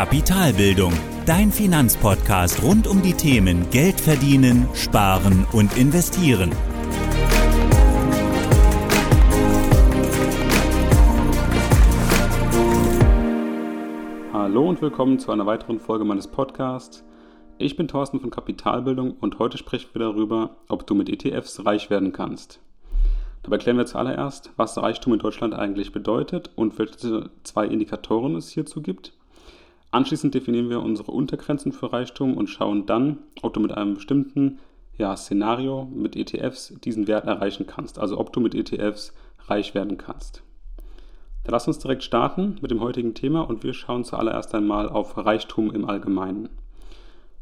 Kapitalbildung, dein Finanzpodcast rund um die Themen Geld verdienen, sparen und investieren. Hallo und willkommen zu einer weiteren Folge meines Podcasts. Ich bin Thorsten von Kapitalbildung und heute sprechen wir darüber, ob du mit ETFs reich werden kannst. Dabei klären wir zuallererst, was Reichtum in Deutschland eigentlich bedeutet und welche zwei Indikatoren es hierzu gibt. Anschließend definieren wir unsere Untergrenzen für Reichtum und schauen dann, ob du mit einem bestimmten ja, Szenario mit ETFs diesen Wert erreichen kannst, also ob du mit ETFs reich werden kannst. Dann lass uns direkt starten mit dem heutigen Thema und wir schauen zuallererst einmal auf Reichtum im Allgemeinen.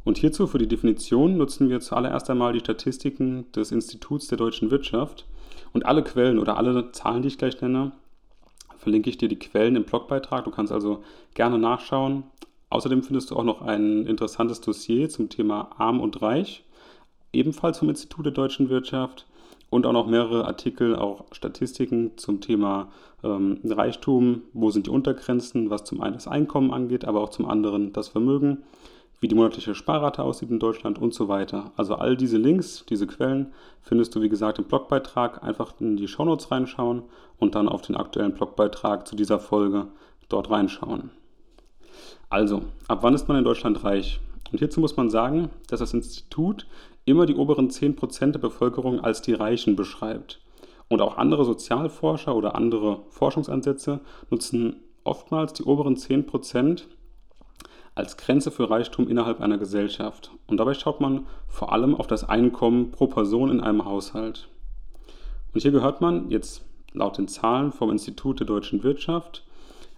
Und hierzu für die Definition nutzen wir zuallererst einmal die Statistiken des Instituts der deutschen Wirtschaft und alle Quellen oder alle Zahlen, die ich gleich nenne, verlinke ich dir die Quellen im Blogbeitrag. Du kannst also gerne nachschauen. Außerdem findest du auch noch ein interessantes Dossier zum Thema Arm und Reich, ebenfalls vom Institut der deutschen Wirtschaft und auch noch mehrere Artikel, auch Statistiken zum Thema ähm, Reichtum, wo sind die Untergrenzen, was zum einen das Einkommen angeht, aber auch zum anderen das Vermögen wie die monatliche Sparrate aussieht in Deutschland und so weiter. Also all diese Links, diese Quellen findest du wie gesagt im Blogbeitrag. Einfach in die Shownotes reinschauen und dann auf den aktuellen Blogbeitrag zu dieser Folge dort reinschauen. Also, ab wann ist man in Deutschland reich? Und hierzu muss man sagen, dass das Institut immer die oberen 10% der Bevölkerung als die Reichen beschreibt. Und auch andere Sozialforscher oder andere Forschungsansätze nutzen oftmals die oberen 10% als Grenze für Reichtum innerhalb einer Gesellschaft. Und dabei schaut man vor allem auf das Einkommen pro Person in einem Haushalt. Und hier gehört man jetzt laut den Zahlen vom Institut der deutschen Wirtschaft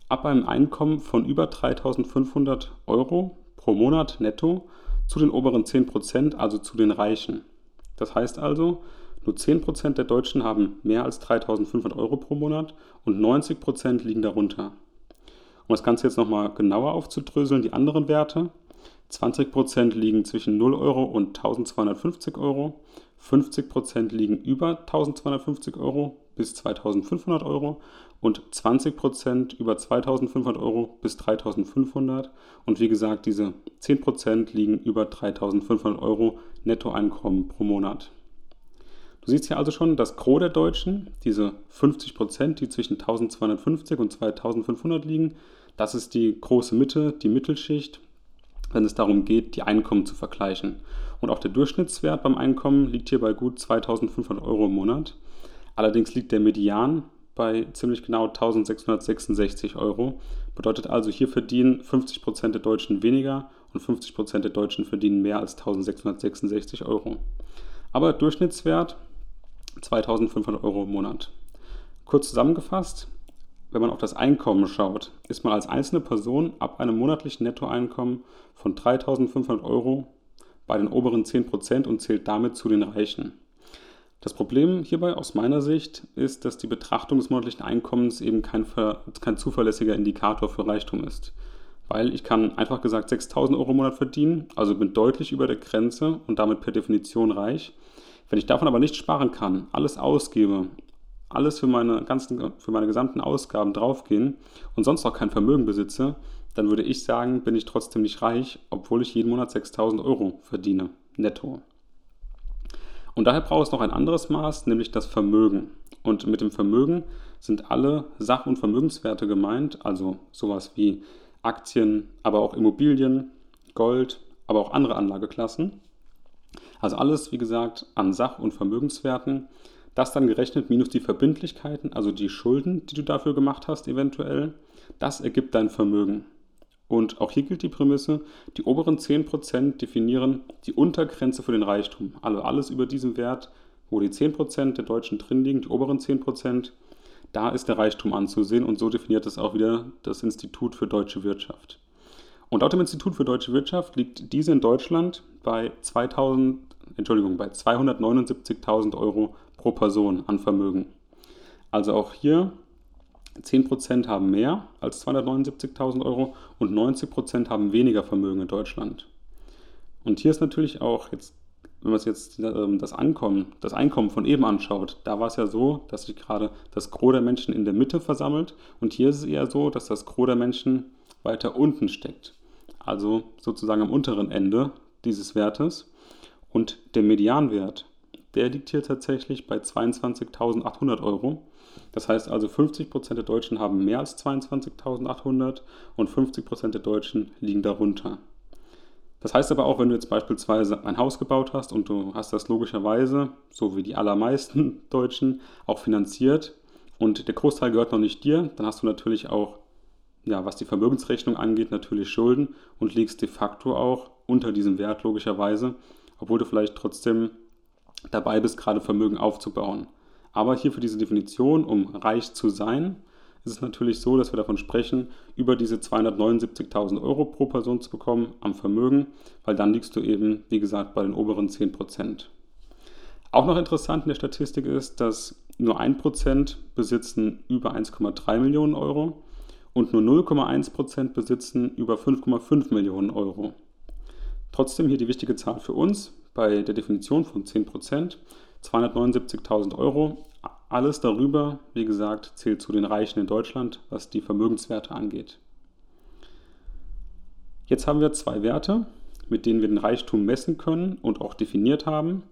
ab einem Einkommen von über 3500 Euro pro Monat netto zu den oberen 10%, also zu den Reichen. Das heißt also, nur 10% der Deutschen haben mehr als 3500 Euro pro Monat und 90% liegen darunter. Um das Ganze jetzt nochmal genauer aufzudröseln, die anderen Werte. 20% liegen zwischen 0 Euro und 1250 Euro, 50% liegen über 1250 Euro bis 2500 Euro und 20% über 2500 Euro bis 3500 und wie gesagt, diese 10% liegen über 3500 Euro Nettoeinkommen pro Monat. Du siehst hier also schon, das Gros der Deutschen, diese 50%, die zwischen 1250 und 2500 liegen, das ist die große Mitte, die Mittelschicht, wenn es darum geht, die Einkommen zu vergleichen. Und auch der Durchschnittswert beim Einkommen liegt hier bei gut 2500 Euro im Monat. Allerdings liegt der Median bei ziemlich genau 1666 Euro. Bedeutet also, hier verdienen 50% der Deutschen weniger und 50% der Deutschen verdienen mehr als 1666 Euro. Aber Durchschnittswert 2500 Euro im Monat. Kurz zusammengefasst, wenn man auf das Einkommen schaut, ist man als einzelne Person ab einem monatlichen Nettoeinkommen von 3.500 Euro bei den oberen 10% und zählt damit zu den Reichen. Das Problem hierbei aus meiner Sicht ist, dass die Betrachtung des monatlichen Einkommens eben kein, kein zuverlässiger Indikator für Reichtum ist. Weil ich kann einfach gesagt 6.000 Euro im Monat verdienen, also bin deutlich über der Grenze und damit per Definition reich. Wenn ich davon aber nicht sparen kann, alles ausgebe alles für meine, ganzen, für meine gesamten Ausgaben draufgehen und sonst auch kein Vermögen besitze, dann würde ich sagen, bin ich trotzdem nicht reich, obwohl ich jeden Monat 6000 Euro verdiene, netto. Und daher braucht es noch ein anderes Maß, nämlich das Vermögen. Und mit dem Vermögen sind alle Sach- und Vermögenswerte gemeint, also sowas wie Aktien, aber auch Immobilien, Gold, aber auch andere Anlageklassen. Also alles, wie gesagt, an Sach- und Vermögenswerten, das dann gerechnet minus die Verbindlichkeiten, also die Schulden, die du dafür gemacht hast eventuell. Das ergibt dein Vermögen. Und auch hier gilt die Prämisse, die oberen 10% definieren die Untergrenze für den Reichtum. Also alles über diesem Wert, wo die 10% der Deutschen drin liegen, die oberen 10%, da ist der Reichtum anzusehen und so definiert es auch wieder das Institut für deutsche Wirtschaft. Und laut dem Institut für deutsche Wirtschaft liegt diese in Deutschland bei 2000, Entschuldigung, bei 279.000 Euro pro Person an Vermögen. Also auch hier 10% haben mehr als 279.000 Euro und 90% haben weniger Vermögen in Deutschland. Und hier ist natürlich auch jetzt, wenn man sich jetzt ähm, das, Ankommen, das Einkommen von eben anschaut, da war es ja so, dass sich gerade das Gros der Menschen in der Mitte versammelt und hier ist es eher so, dass das Gros der Menschen weiter unten steckt. also sozusagen am unteren Ende dieses Wertes. Und der Medianwert, der liegt hier tatsächlich bei 22.800 Euro. Das heißt also 50% der Deutschen haben mehr als 22.800 und 50% der Deutschen liegen darunter. Das heißt aber auch, wenn du jetzt beispielsweise ein Haus gebaut hast und du hast das logischerweise, so wie die allermeisten Deutschen, auch finanziert und der Großteil gehört noch nicht dir, dann hast du natürlich auch, ja, was die Vermögensrechnung angeht, natürlich Schulden und liegst de facto auch unter diesem Wert logischerweise, obwohl du vielleicht trotzdem dabei bist, gerade Vermögen aufzubauen. Aber hier für diese Definition, um reich zu sein, ist es natürlich so, dass wir davon sprechen, über diese 279.000 Euro pro Person zu bekommen am Vermögen, weil dann liegst du eben, wie gesagt, bei den oberen 10 Prozent. Auch noch interessant in der Statistik ist, dass nur 1% besitzen über 1,3 Millionen Euro und nur 0,1% besitzen über 5,5 Millionen Euro. Trotzdem hier die wichtige Zahl für uns bei der Definition von 10%, 279.000 Euro. Alles darüber, wie gesagt, zählt zu den Reichen in Deutschland, was die Vermögenswerte angeht. Jetzt haben wir zwei Werte, mit denen wir den Reichtum messen können und auch definiert haben.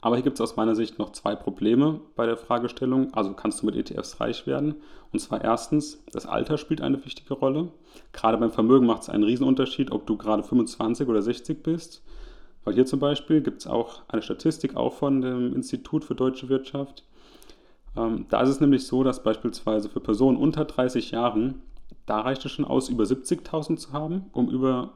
Aber hier gibt es aus meiner Sicht noch zwei Probleme bei der Fragestellung. Also kannst du mit ETFs reich werden? Und zwar erstens, das Alter spielt eine wichtige Rolle. Gerade beim Vermögen macht es einen Riesenunterschied, ob du gerade 25 oder 60 bist. Weil hier zum Beispiel gibt es auch eine Statistik auch von dem Institut für deutsche Wirtschaft. Ähm, da ist es nämlich so, dass beispielsweise für Personen unter 30 Jahren, da reicht es schon aus, über 70.000 zu haben, um über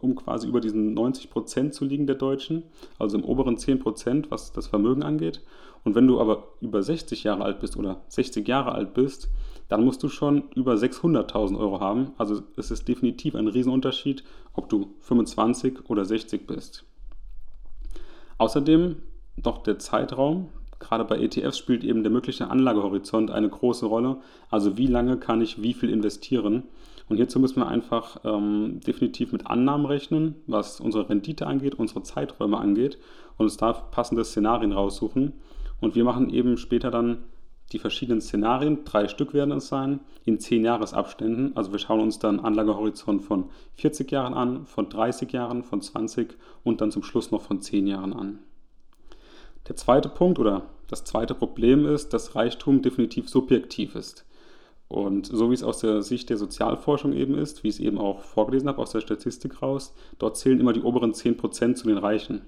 um quasi über diesen 90 Prozent zu liegen der Deutschen, also im oberen 10 Prozent, was das Vermögen angeht. Und wenn du aber über 60 Jahre alt bist oder 60 Jahre alt bist, dann musst du schon über 600.000 Euro haben. Also es ist definitiv ein Riesenunterschied, ob du 25 oder 60 bist. Außerdem noch der Zeitraum. Gerade bei ETFs spielt eben der mögliche Anlagehorizont eine große Rolle. Also wie lange kann ich wie viel investieren? Und hierzu müssen wir einfach ähm, definitiv mit Annahmen rechnen, was unsere Rendite angeht, unsere Zeiträume angeht und uns da passende Szenarien raussuchen. Und wir machen eben später dann die verschiedenen Szenarien, drei Stück werden es sein, in 10 Jahresabständen. Also wir schauen uns dann Anlagehorizont von 40 Jahren an, von 30 Jahren, von 20 und dann zum Schluss noch von 10 Jahren an. Der zweite Punkt oder das zweite Problem ist, dass Reichtum definitiv subjektiv ist. Und so wie es aus der Sicht der Sozialforschung eben ist, wie ich es eben auch vorgelesen habe aus der Statistik raus, dort zählen immer die oberen 10% zu den Reichen.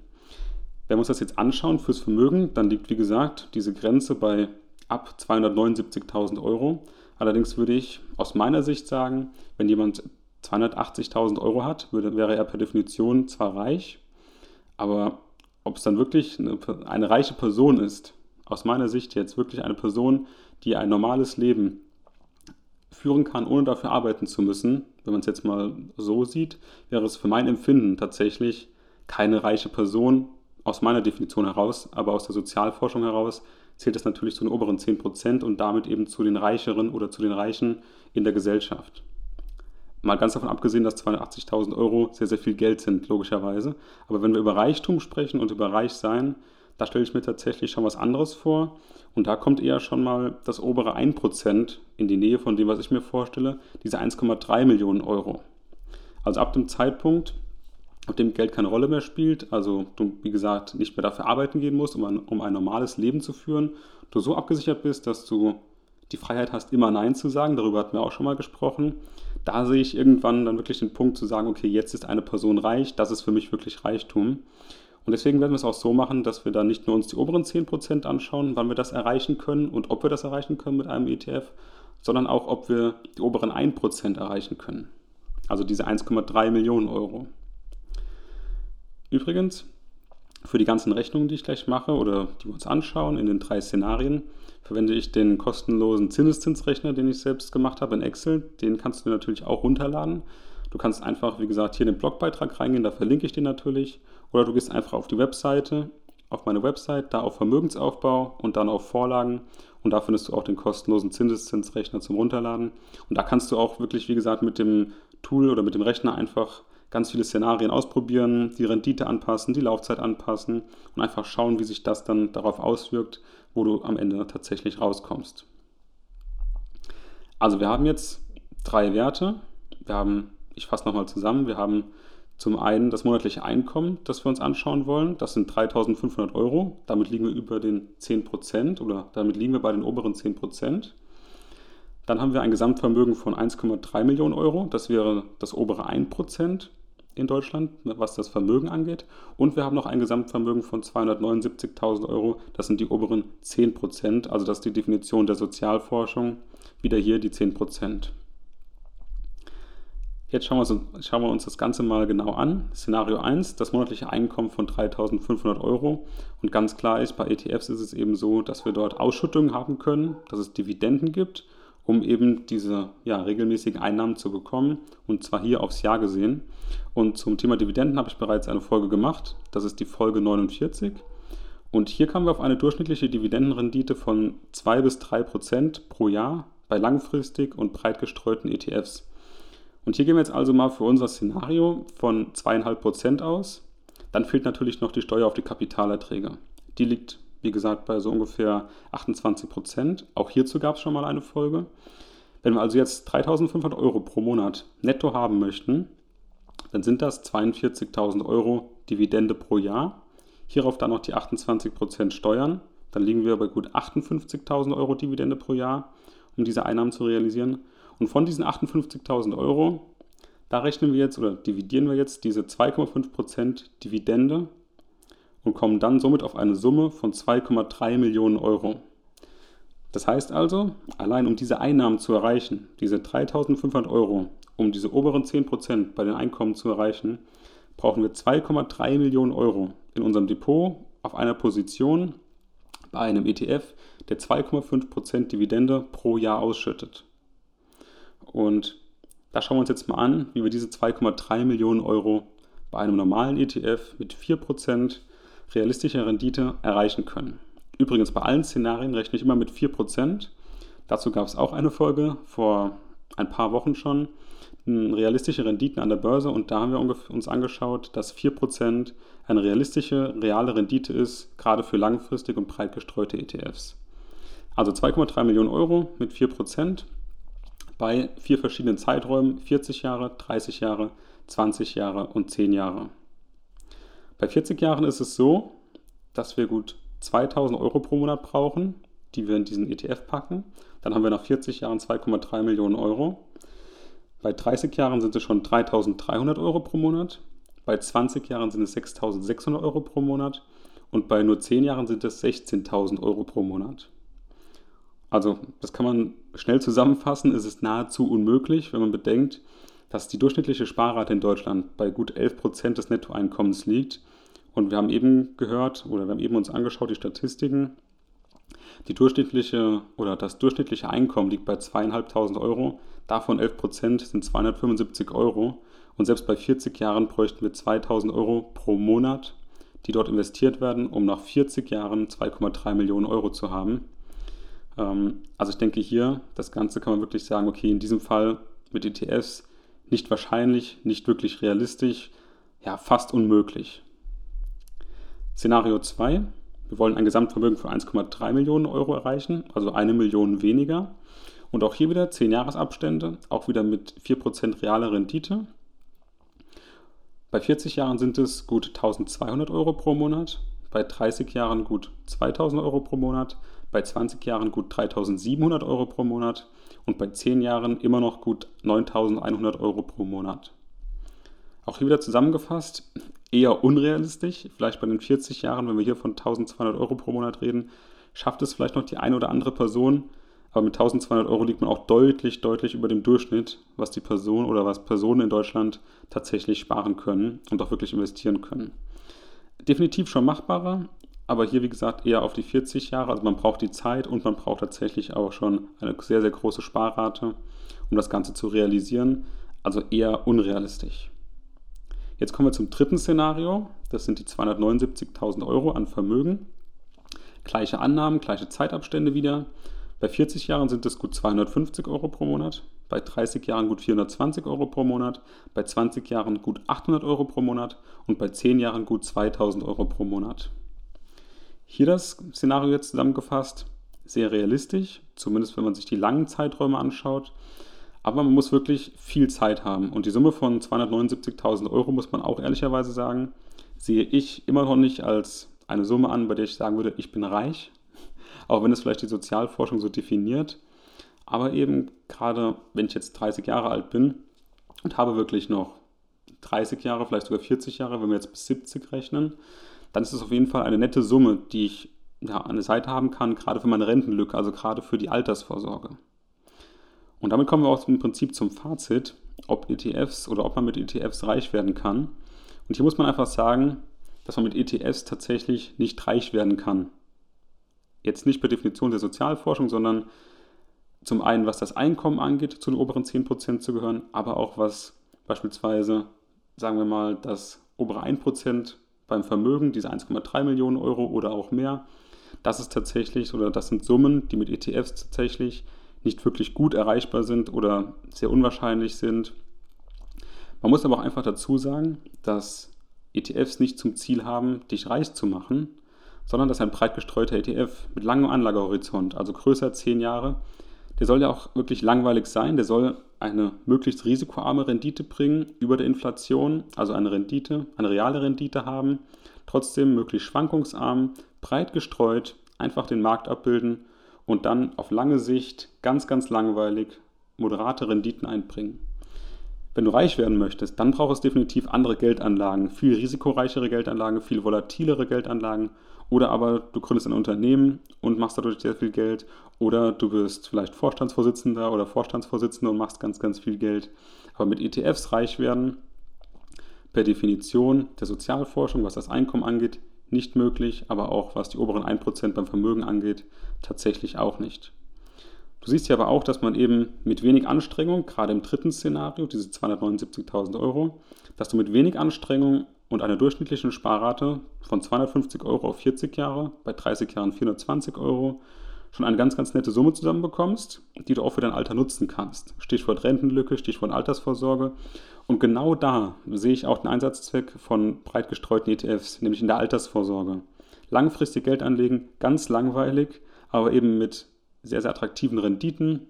Wenn wir uns das jetzt anschauen fürs Vermögen, dann liegt wie gesagt diese Grenze bei ab 279.000 Euro. Allerdings würde ich aus meiner Sicht sagen, wenn jemand 280.000 Euro hat, würde, wäre er per Definition zwar reich, aber ob es dann wirklich eine, eine reiche Person ist, aus meiner Sicht jetzt wirklich eine Person, die ein normales Leben führen kann, ohne dafür arbeiten zu müssen, wenn man es jetzt mal so sieht, wäre es für mein Empfinden tatsächlich keine reiche Person aus meiner Definition heraus, aber aus der Sozialforschung heraus zählt es natürlich zu den oberen 10% und damit eben zu den Reicheren oder zu den Reichen in der Gesellschaft. Mal ganz davon abgesehen, dass 280.000 Euro sehr, sehr viel Geld sind, logischerweise. Aber wenn wir über Reichtum sprechen und über Reichsein, da stelle ich mir tatsächlich schon was anderes vor. Und da kommt eher schon mal das obere 1% in die Nähe von dem, was ich mir vorstelle, diese 1,3 Millionen Euro. Also ab dem Zeitpunkt, ab dem Geld keine Rolle mehr spielt, also du, wie gesagt, nicht mehr dafür arbeiten gehen musst, um ein, um ein normales Leben zu führen, du so abgesichert bist, dass du die Freiheit hast, immer Nein zu sagen, darüber hatten wir auch schon mal gesprochen. Da sehe ich irgendwann dann wirklich den Punkt zu sagen, okay, jetzt ist eine Person reich, das ist für mich wirklich Reichtum. Und deswegen werden wir es auch so machen, dass wir dann nicht nur uns die oberen 10% anschauen, wann wir das erreichen können und ob wir das erreichen können mit einem ETF, sondern auch, ob wir die oberen 1% erreichen können. Also diese 1,3 Millionen Euro. Übrigens, für die ganzen Rechnungen, die ich gleich mache oder die wir uns anschauen in den drei Szenarien, verwende ich den kostenlosen Zinseszinsrechner, den ich selbst gemacht habe in Excel. Den kannst du natürlich auch runterladen. Du kannst einfach, wie gesagt, hier in den Blogbeitrag reingehen, da verlinke ich den natürlich. Oder du gehst einfach auf die Webseite, auf meine Website, da auf Vermögensaufbau und dann auf Vorlagen. Und da findest du auch den kostenlosen Zinseszinsrechner zum Runterladen. Und da kannst du auch wirklich, wie gesagt, mit dem Tool oder mit dem Rechner einfach ganz viele Szenarien ausprobieren, die Rendite anpassen, die Laufzeit anpassen und einfach schauen, wie sich das dann darauf auswirkt, wo du am Ende tatsächlich rauskommst. Also wir haben jetzt drei Werte. Wir haben Ich fasse nochmal zusammen. Wir haben zum einen das monatliche Einkommen, das wir uns anschauen wollen. Das sind 3.500 Euro. Damit liegen wir über den 10% oder damit liegen wir bei den oberen 10%. Dann haben wir ein Gesamtvermögen von 1,3 Millionen Euro. Das wäre das obere 1% in Deutschland, was das Vermögen angeht. Und wir haben noch ein Gesamtvermögen von 279.000 Euro. Das sind die oberen 10%. Also das ist die Definition der Sozialforschung. Wieder hier die 10%. Jetzt schauen wir, uns, schauen wir, uns, das Ganze mal genau an. Szenario 1, das monatliche Einkommen von 3.500 Euro. Und ganz klar ist, bei ETFs ist es eben so, dass wir dort Ausschüttungen haben können, dass es Dividenden gibt, um eben diese ja, regelmäßigen Einnahmen zu bekommen. Und zwar hier aufs Jahr gesehen. Und zum Thema Dividenden habe ich bereits eine Folge gemacht. Das ist die Folge 49. Und hier kamen wir auf eine durchschnittliche Dividendenrendite von 2 bis 3 Prozent pro Jahr bei langfristig und breit gestreuten ETFs. Und hier gehen wir jetzt also mal für unser Szenario von 2,5% aus. Dann fehlt natürlich noch die Steuer auf die Kapitalerträge. Die liegt, wie gesagt, bei so ungefähr 28%. Auch hierzu gab es schon mal eine Folge. Wenn wir also jetzt 3.500 Euro pro Monat netto haben möchten, dann sind das 42.000 Euro Dividende pro Jahr. Hierauf dann noch die 28% Steuern. Dann liegen wir bei gut 58.000 Euro Dividende pro Jahr, um diese Einnahmen zu realisieren. Und von diesen 58.000 Euro, da rechnen wir jetzt oder dividieren wir jetzt diese 2,5% Dividende und kommen dann somit auf eine Summe von 2,3 Millionen Euro. Das heißt also, allein um diese Einnahmen zu erreichen, diese 3.500 Euro, um diese oberen 10% bei den Einkommen zu erreichen, brauchen wir 2,3 Millionen Euro in unserem Depot auf einer Position bei einem ETF, der 2,5% Dividende pro Jahr ausschüttet. Und da schauen wir uns jetzt mal an, wie wir diese 2,3 Millionen Euro bei einem normalen ETF mit 4% realistischer Rendite erreichen können. Übrigens bei allen Szenarien rechne ich immer mit 4%. Dazu gab es auch eine Folge vor ein paar Wochen schon, realistische Renditen an der Börse und da haben wir uns angeschaut, dass 4% eine realistische, reale Rendite ist, gerade für langfristig und breit gestreute ETFs. Also 2,3 Millionen Euro mit 4% bei vier verschiedenen Zeiträumen, 40 Jahre, 30 Jahre, 20 Jahre und 10 Jahre. Bei 40 Jahren ist es so, dass wir gut 2000 Euro pro Monat brauchen, die wir in diesen ETF packen. Dann haben wir nach 40 Jahren 2,3 Millionen Euro. Bei 30 Jahren sind es schon 3300 Euro pro Monat. Bei 20 Jahren sind es 6600 Euro pro Monat. Und bei nur 10 Jahren sind es 16.000 Euro pro Monat. Also, das kann man schnell zusammenfassen. Es ist nahezu unmöglich, wenn man bedenkt, dass die durchschnittliche Sparrate in Deutschland bei gut 11 Prozent des Nettoeinkommens liegt. Und wir haben eben gehört oder wir haben eben uns angeschaut, die Statistiken. Die durchschnittliche oder das durchschnittliche Einkommen liegt bei zweieinhalbtausend Euro. Davon 11 Prozent sind 275 Euro. Und selbst bei 40 Jahren bräuchten wir 2000 Euro pro Monat, die dort investiert werden, um nach 40 Jahren 2,3 Millionen Euro zu haben. Ähm, also ich denke hier, das Ganze kann man wirklich sagen, okay, in diesem Fall mit ETFs nicht wahrscheinlich, nicht wirklich realistisch, ja, fast unmöglich. Szenario 2. Wir wollen ein Gesamtvermögen von 1,3 Millionen Euro erreichen, also eine Million weniger. Und auch hier wieder 10 Jahresabstände, auch wieder mit 4% realer Rendite. Bei 40 Jahren sind es gut 1200 Euro pro Monat, bei 30 Jahren gut 2000 Euro pro Monat, bei 20 Jahren gut 3.700 Euro pro Monat und bei 10 Jahren immer noch gut 9.100 Euro pro Monat. Auch hier wieder zusammengefasst, eher unrealistisch. Vielleicht bei den 40 Jahren, wenn wir hier von 1.200 Euro pro Monat reden, schafft es vielleicht noch die eine oder andere Person. Aber mit 1.200 Euro liegt man auch deutlich, deutlich über dem Durchschnitt, was die Person oder was Personen in Deutschland tatsächlich sparen können und auch wirklich investieren können. Definitiv schon machbarer, aber hier, wie gesagt, eher auf die 40 Jahre. Also man braucht die Zeit und man braucht tatsächlich auch schon eine sehr, sehr große Sparrate, um das Ganze zu realisieren. Also eher unrealistisch. Jetzt kommen wir zum dritten Szenario. Das sind die 279.000 Euro an Vermögen. Gleiche Annahmen, gleiche Zeitabstände wieder. Bei 40 Jahren sind es gut 250 Euro pro Monat, bei 30 Jahren gut 420 Euro pro Monat, bei 20 Jahren gut 800 Euro pro Monat und bei 10 Jahren gut 2000 Euro pro Monat. Hier das Szenario jetzt zusammengefasst, sehr realistisch, zumindest wenn man sich die langen Zeiträume anschaut. Aber man muss wirklich viel Zeit haben. Und die Summe von 279.000 Euro, muss man auch ehrlicherweise sagen, sehe ich immer noch nicht als eine Summe an, bei der ich sagen würde, ich bin reich. Auch wenn es vielleicht die Sozialforschung so definiert. Aber eben gerade, wenn ich jetzt 30 Jahre alt bin und habe wirklich noch 30 Jahre, vielleicht sogar 40 Jahre, wenn wir jetzt bis 70 rechnen, dann ist es auf jeden Fall eine nette Summe, die ich ja, an der Seite haben kann, gerade für meine Rentenlücke, also gerade für die Altersvorsorge. Und damit kommen wir auch im Prinzip zum Fazit, ob ETFs oder ob man mit ETFs reich werden kann. Und hier muss man einfach sagen, dass man mit ETFs tatsächlich nicht reich werden kann. Jetzt nicht per Definition der Sozialforschung, sondern zum einen, was das Einkommen angeht, zu den oberen 10% zu gehören, aber auch was beispielsweise, sagen wir mal, das obere 1% beim Vermögen, diese 1,3 Millionen Euro oder auch mehr, das ist tatsächlich oder das sind Summen, die mit ETFs tatsächlich nicht wirklich gut erreichbar sind oder sehr unwahrscheinlich sind. Man muss aber auch einfach dazu sagen, dass ETFs nicht zum Ziel haben, dich reich zu machen, sondern dass ein breit gestreuter ETF mit langem Anlagehorizont, also größer 10 Jahre, der soll ja auch wirklich langweilig sein, der soll eine möglichst risikoarme Rendite bringen über der Inflation, also eine Rendite, eine reale Rendite haben, trotzdem möglichst schwankungsarm, breit gestreut, einfach den Markt abbilden und dann auf lange Sicht ganz, ganz langweilig moderate Renditen einbringen. Wenn du reich werden möchtest, dann braucht es definitiv andere Geldanlagen, viel risikoreichere Geldanlagen, viel volatilere Geldanlagen oder aber du gründest ein Unternehmen und machst dadurch sehr viel Geld oder du wirst vielleicht Vorstandsvorsitzender oder Vorstandsvorsitzender und machst ganz, ganz viel Geld. Aber mit ETFs reich werden, per Definition der Sozialforschung, was das Einkommen angeht, nicht möglich, aber auch was die oberen 1% beim Vermögen angeht, tatsächlich auch nicht. Du siehst hier aber auch, dass man eben mit wenig Anstrengung, gerade im dritten Szenario, diese 279.000 Euro, dass du mit wenig Anstrengung und einer durchschnittlichen Sparrate von 250 Euro auf 40 Jahre, bei 30 Jahren 420 Euro, schon eine ganz, ganz nette Summe zusammenbekommst, die du auch für dein Alter nutzen kannst. Stichwort Rentenlücke, Stichwort Altersvorsorge. Und genau da sehe ich auch den Einsatzzweck von breit gestreuten ETFs, nämlich in der Altersvorsorge. Langfristig Geld anlegen, ganz langweilig, aber eben mit sehr, sehr attraktiven Renditen,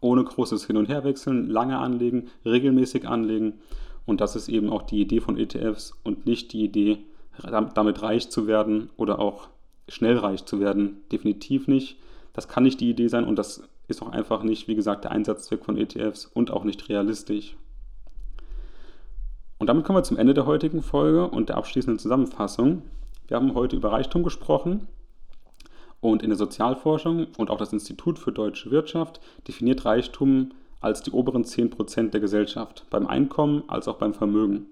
ohne großes Hin- und Herwechseln, lange anlegen, regelmäßig anlegen. Und das ist eben auch die Idee von ETFs und nicht die Idee, damit reich zu werden oder auch schnell reich zu werden. Definitiv nicht. Das kann nicht die Idee sein und das ist auch einfach nicht, wie gesagt, der Einsatzzweck von ETFs und auch nicht realistisch. Und damit kommen wir zum Ende der heutigen Folge und der abschließenden Zusammenfassung. Wir haben heute über Reichtum gesprochen und in der Sozialforschung und auch das Institut für deutsche Wirtschaft definiert Reichtum als die oberen 10% der Gesellschaft, beim Einkommen als auch beim Vermögen.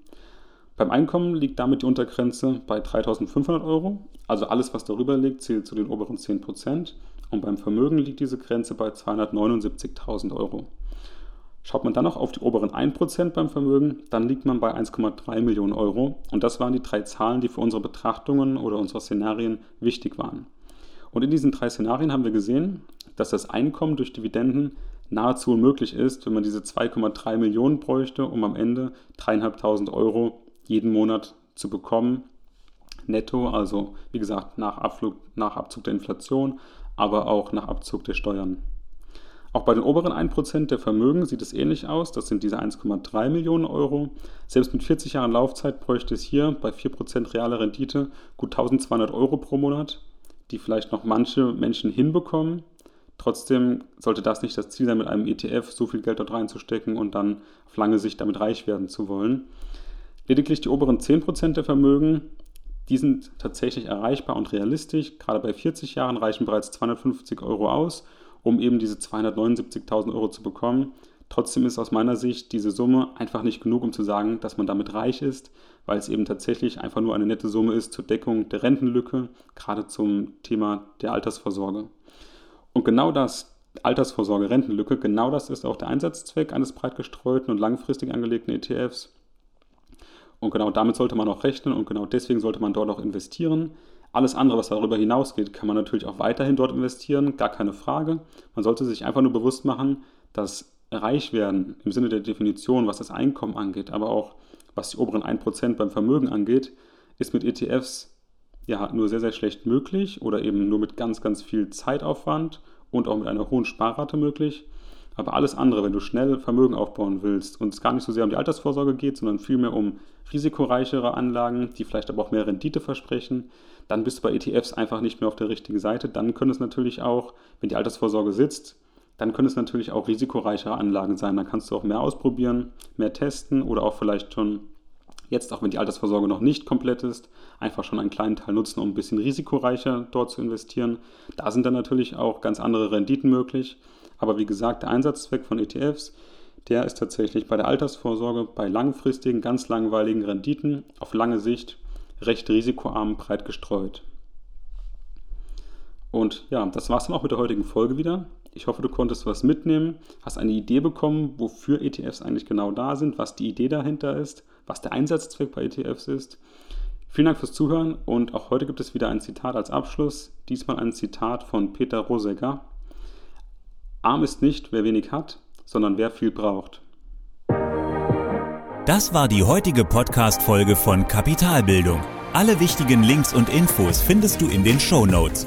Beim Einkommen liegt damit die Untergrenze bei 3.500 Euro, also alles, was darüber liegt, zählt zu den oberen 10%. Und beim Vermögen liegt diese Grenze bei 279.000 Euro. Schaut man dann noch auf die oberen 1% beim Vermögen, dann liegt man bei 1,3 Millionen Euro. Und das waren die drei Zahlen, die für unsere Betrachtungen oder unsere Szenarien wichtig waren. Und in diesen drei Szenarien haben wir gesehen, dass das Einkommen durch Dividenden nahezu unmöglich ist, wenn man diese 2,3 Millionen bräuchte, um am Ende 3.500 Euro jeden Monat zu bekommen. Netto, also wie gesagt nach, Abflug, nach Abzug der Inflation, aber auch nach Abzug der Steuern. Auch bei den oberen 1% der Vermögen sieht es ähnlich aus. Das sind diese 1,3 Millionen Euro. Selbst mit 40 Jahren Laufzeit bräuchte es hier bei 4% realer Rendite gut 1200 Euro pro Monat, die vielleicht noch manche Menschen hinbekommen. Trotzdem sollte das nicht das Ziel sein, mit einem ETF so viel Geld dort reinzustecken und dann auf lange Sicht damit reich werden zu wollen. Lediglich die oberen 10% der Vermögen, die sind tatsächlich erreichbar und realistisch. Gerade bei 40 Jahren reichen bereits 250 Euro aus, um eben diese 279.000 Euro zu bekommen. Trotzdem ist aus meiner Sicht diese Summe einfach nicht genug, um zu sagen, dass man damit reich ist, weil es eben tatsächlich einfach nur eine nette Summe ist zur Deckung der Rentenlücke, gerade zum Thema der Altersvorsorge. Und genau das, Altersvorsorge, Rentenlücke, genau das ist auch der Einsatzzweck eines breit gestreuten und langfristig angelegten ETFs. Und genau damit sollte man auch rechnen und genau deswegen sollte man dort auch investieren. Alles andere, was darüber hinausgeht, kann man natürlich auch weiterhin dort investieren, gar keine Frage. Man sollte sich einfach nur bewusst machen, dass Reichwerden im Sinne der Definition, was das Einkommen angeht, aber auch was die oberen 1% beim Vermögen angeht, ist mit ETFs ja nur sehr, sehr schlecht möglich oder eben nur mit ganz, ganz viel Zeitaufwand und auch mit einer hohen Sparrate möglich. Aber alles andere, wenn du schnell Vermögen aufbauen willst und es gar nicht so sehr um die Altersvorsorge geht, sondern vielmehr um risikoreichere Anlagen, die vielleicht aber auch mehr Rendite versprechen, dann bist du bei ETFs einfach nicht mehr auf der richtigen Seite. Dann können es natürlich auch, wenn die Altersvorsorge sitzt, dann können es natürlich auch risikoreichere Anlagen sein. Dann kannst du auch mehr ausprobieren, mehr testen oder auch vielleicht schon jetzt, auch wenn die Altersvorsorge noch nicht komplett ist, einfach schon einen kleinen Teil nutzen, um ein bisschen risikoreicher dort zu investieren. Da sind dann natürlich auch ganz andere Renditen möglich. Aber wie gesagt, der Einsatzzweck von ETFs, der ist tatsächlich bei der Altersvorsorge bei langfristigen, ganz langweiligen Renditen auf lange Sicht recht risikoarm breit gestreut. Und ja, das war es dann auch mit der heutigen Folge wieder. Ich hoffe, du konntest was mitnehmen, hast eine Idee bekommen, wofür ETFs eigentlich genau da sind, was die Idee dahinter ist, was der Einsatzzweck bei ETFs ist. Vielen Dank fürs Zuhören und auch heute gibt es wieder ein Zitat als Abschluss. Diesmal ein Zitat von Peter Rosegger. Arm ist nicht, wer wenig hat, sondern wer viel braucht. Das war die heutige Podcast-Folge von Kapitalbildung. Alle wichtigen Links und Infos findest du in den Show Notes.